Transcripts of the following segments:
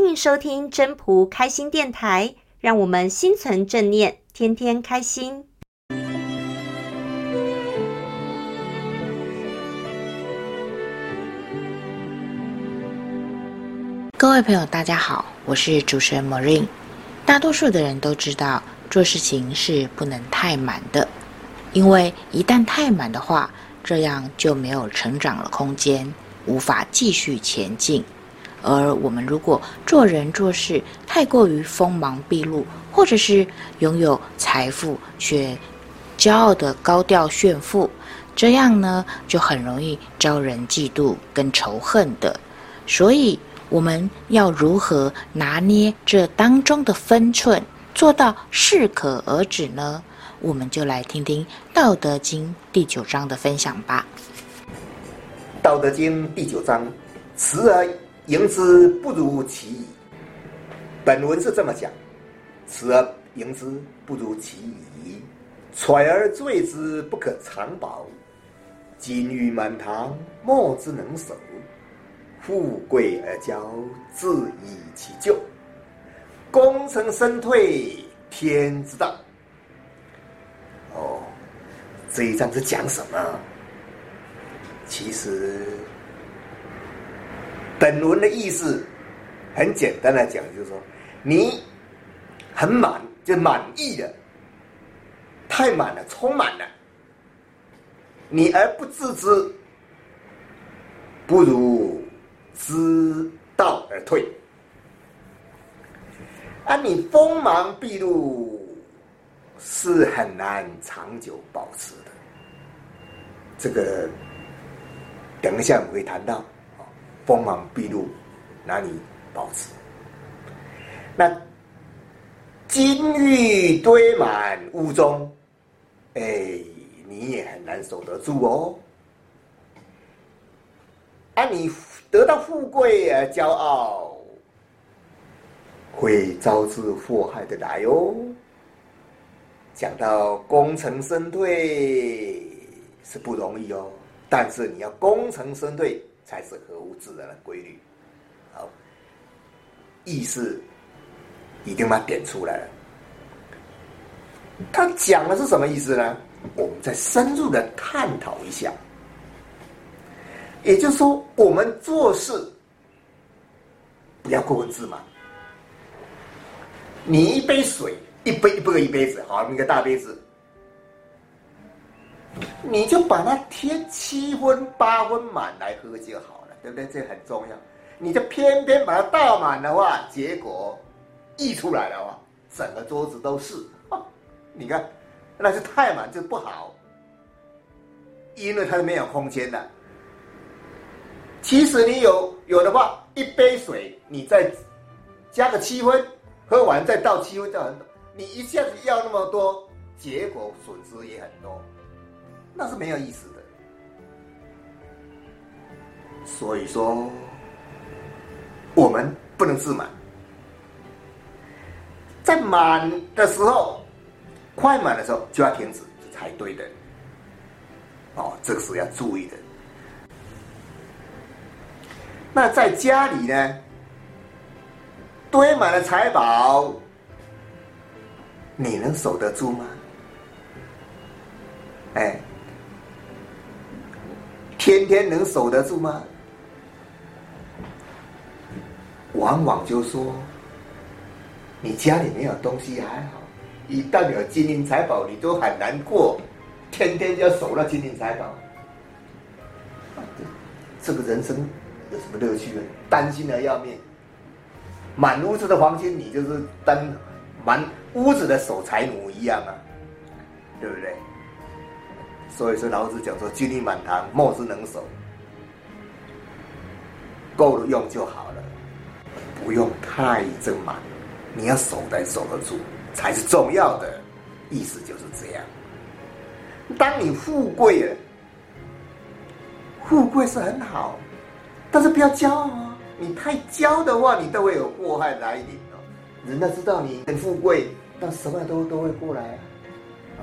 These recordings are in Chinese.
欢迎收听真朴开心电台，让我们心存正念，天天开心。各位朋友，大家好，我是主持人 Marine。大多数的人都知道，做事情是不能太满的，因为一旦太满的话，这样就没有成长的空间，无法继续前进。而我们如果做人做事太过于锋芒毕露，或者是拥有财富却骄傲的高调炫富，这样呢，就很容易招人嫉妒跟仇恨的。所以，我们要如何拿捏这当中的分寸，做到适可而止呢？我们就来听听《道德经》第九章的分享吧。《道德经》第九章：持而盈之，不如其已。本文是这么讲：持而盈之，不如其已；揣而坠之，不可长保。金玉满堂，莫之能守。富贵而骄，自以其咎；功成身退，天之道。哦，这一章是讲什么？其实，本文的意思很简单来讲，就是说，你很满，就满意了，太满了，充满了，你而不自知，不如。知道而退，啊，你锋芒毕露是很难长久保持的。这个等一下我会谈到，锋芒毕露难以保持。那金玉堆满屋中，哎，你也很难守得住哦。啊，你。得到富贵而骄傲，会招致祸害的来哦。讲到功成身退是不容易哦，但是你要功成身退才是合乎自然的规律。好，意思已经把它点出来了。他讲的是什么意思呢？我们再深入的探讨一下。也就是说，我们做事不要过分自满。你一杯水，一杯一杯一杯子，好，一个大杯子，你就把它添七分八分满来喝就好了，对不对？这很重要。你就偏偏把它倒满的话，结果溢出来的话，整个桌子都是。你看，那是太满就不好，因为它是没有空间的。其实你有有的话，一杯水你再加个七分，喝完再倒七分，就很多。你一下子要那么多，结果损失也很多，那是没有意思的。所以说，我们不能自满，在满的时候，快满的时候就要停止才对的。哦，这个是要注意的。那在家里呢，堆满了财宝，你能守得住吗？哎，天天能守得住吗？往往就说，你家里没有东西还好，一旦有金银财宝，你都很难过，天天就要守那金银财宝，这个人生。有什么乐趣呢？担心的要命，满屋子的黄金，你就是当满屋子的守财奴一样啊，对不对？所以说老子讲说，金玉满堂，莫之能守，够了用就好了，不用太正满，你要守得守得住才是重要的，意思就是这样。当你富贵了，富贵是很好。但是不要骄傲啊！你太骄的话，你都会有祸害来临哦。人家知道你很富贵，但什么都都会过来啊！啊，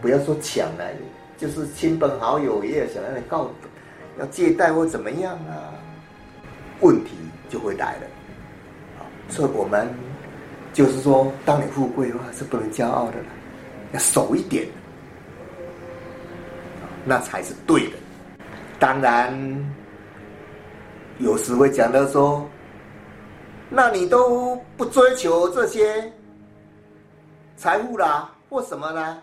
不要说抢来的，就是亲朋好友也有想要你告，要借贷或怎么样啊，问题就会来了。所以我们就是说，当你富贵的话，是不能骄傲的了，要守一点，那才是对的。当然，有时会讲到说，那你都不追求这些财富啦，或什么啦，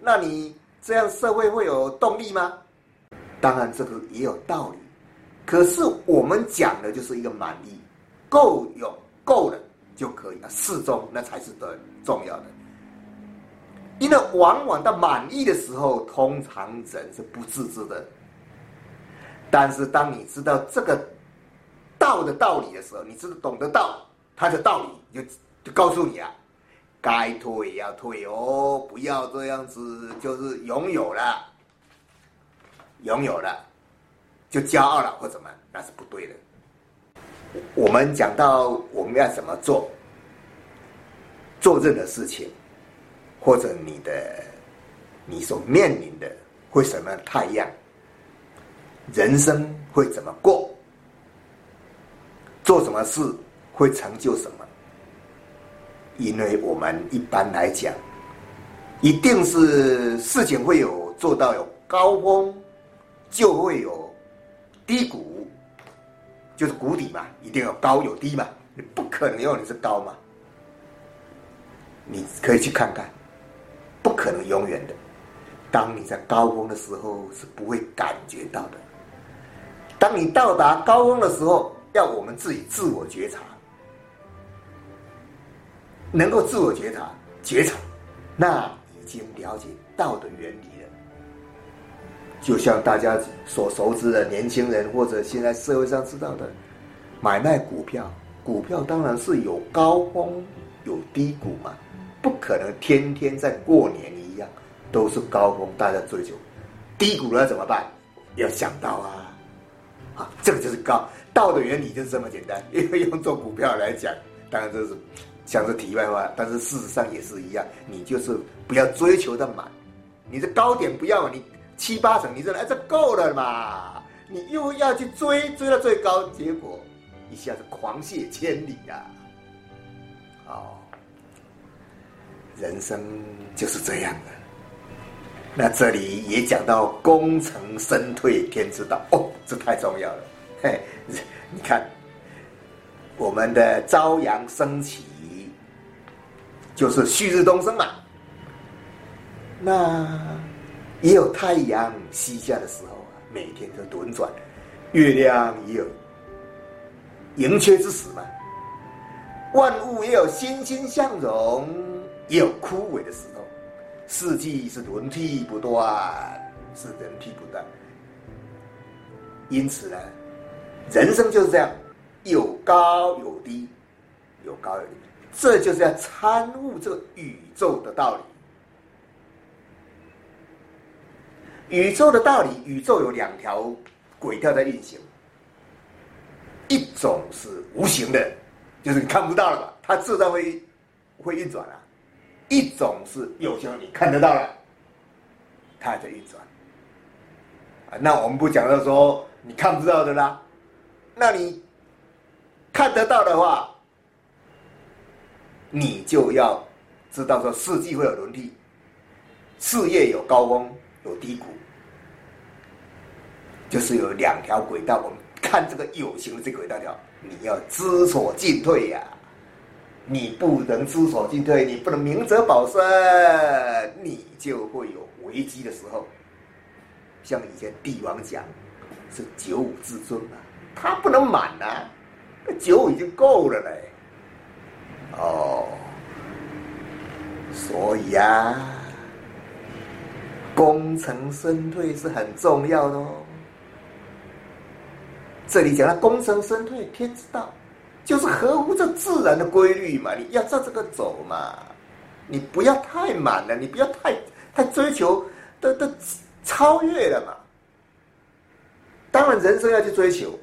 那你这样社会会有动力吗？当然，这个也有道理。可是我们讲的就是一个满意，够用，够了就可以了，适中那才是最重要的。因为往往到满意的时候，通常人是不自知的。但是，当你知道这个道的道理的时候，你知道懂得道它的道理，就就告诉你啊，该退要退哦，不要这样子，就是拥有了，拥有了就骄傲了或怎么，那是不对的。我们讲到我们要怎么做，做任何事情，或者你的你所面临的会什么太阳。人生会怎么过？做什么事会成就什么？因为我们一般来讲，一定是事情会有做到有高峰，就会有低谷，就是谷底嘛，一定有高有低嘛，你不可能永远是高嘛。你可以去看看，不可能永远的。当你在高峰的时候，是不会感觉到的。当你到达高峰的时候，要我们自己自我觉察，能够自我觉察、觉察，那已经了解道的原理了。就像大家所熟知的年轻人，或者现在社会上知道的，买卖股票，股票当然是有高峰有低谷嘛，不可能天天在过年一样都是高峰，大家追求，低谷了怎么办？要想到啊。这个就是高道的原理，就是这么简单。因为用做股票来讲，当然这是像是题外话，但是事实上也是一样。你就是不要追求的满，你的高点不要你七八成，你认为哎这够了嘛？你又要去追，追到最高，结果一下子狂泻千里呀！哦，人生就是这样的。那这里也讲到功成身退天之道哦，这太重要了。嘿，你看，我们的朝阳升起，就是旭日东升嘛。那也有太阳西下的时候啊，每天都轮转，月亮也有盈缺之时嘛。万物也有欣欣向荣，也有枯萎的时候。四季是轮替不断，是轮替不断。因此呢，人生就是这样，有高有低，有高有低，这就是要参悟这个宇宙的道理。宇宙的道理，宇宙有两条轨道在运行，一种是无形的，就是你看不到了，它自然会会运转啊。一种是有形，你看得到了，它还在运转。那我们不讲到说你看不到的啦，那你看得到的话，你就要知道说四季会有轮替，事业有高峰有低谷，就是有两条轨道。我们看这个有形的这个轨道条，你要知所进退呀、你不能知所进退，你不能明哲保身，你就会有危机的时候。像以前帝王讲，是九五至尊啊，他不能满啊，那九五已经够了嘞。哦，所以啊，功成身退是很重要的哦。这里讲到功成身退，天之道。就是合乎这自然的规律嘛，你要照这个走嘛，你不要太满了，你不要太太追求的的超越了嘛。当然人生要去追求，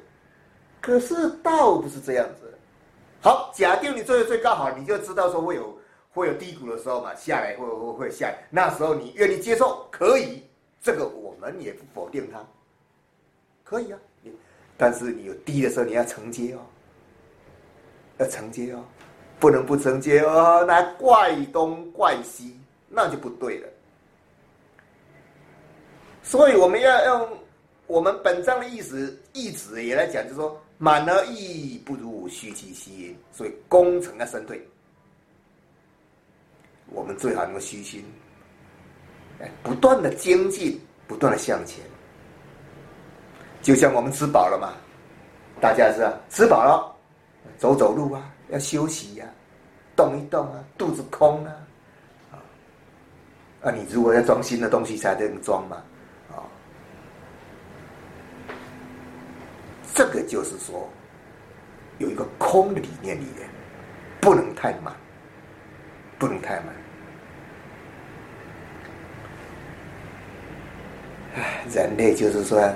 可是道不是这样子。好，假定你做的最高好，你就知道说会有会有低谷的时候嘛，下来会会会下来，那时候你愿意接受，可以，这个我们也不否定它，可以啊。但是你有低的时候，你要承接哦。要承接哦，不能不承接哦，那怪东怪西，那就不对了。所以我们要用我们本章的意思意旨也来讲，就是说，满而溢不如虚其心，所以功成要身退。我们最好能够虚心，不断的精进，不断的向前。就像我们吃饱了嘛，大家是，吃饱了，走走路啊，要休息呀、啊，动一动啊，肚子空啊，啊，你如果要装新的东西才能装嘛。这个就是说，有一个空的理念里面，不能太满，不能太满。人类就是说，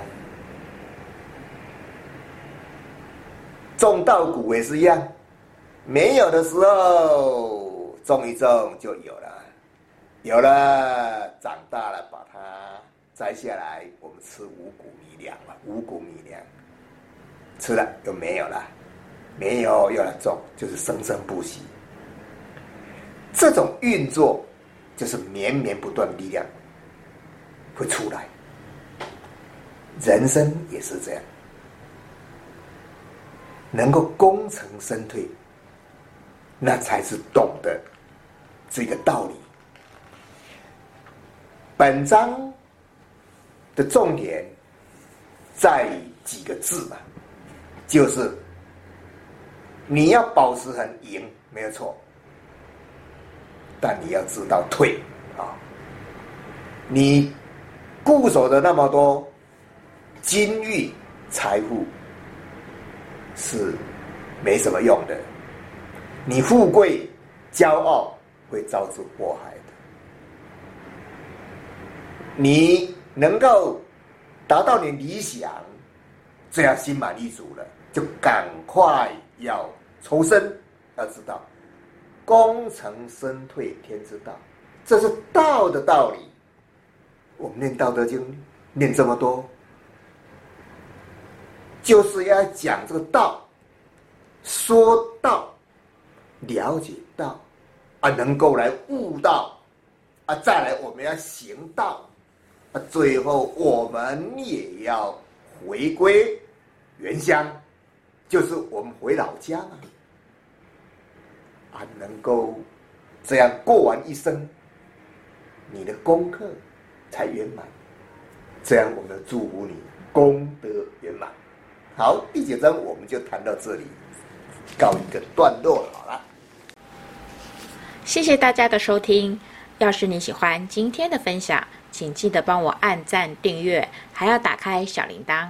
种稻谷也是一样，没有的时候种一种就有了，有了长大了把它摘下来，我们吃五谷米粮了，五谷米粮。吃了又没有了，没有又来种，就是生生不息。这种运作就是绵绵不断力量会出来。人生也是这样，能够功成身退，那才是懂得这个道理。本章的重点在几个字嘛。就是你要保持很赢，没有错，但你要知道退啊！你固守的那么多金玉财富是没什么用的，你富贵骄傲会招致祸害的。你能够达到你理想，这样心满意足了。就赶快要抽身，要知道功成身退天之道，这是道的道理。我们念《道德经》念这么多，就是要讲这个道，说道，了解道，啊，能够来悟道，啊，再来我们要行道，啊，最后我们也要回归原乡。就是我们回老家嘛，啊，能够这样过完一生，你的功课才圆满。这样，我们祝福你功德圆满。好，第九章我们就谈到这里，告一个段落好了。谢谢大家的收听。要是你喜欢今天的分享，请记得帮我按赞、订阅，还要打开小铃铛。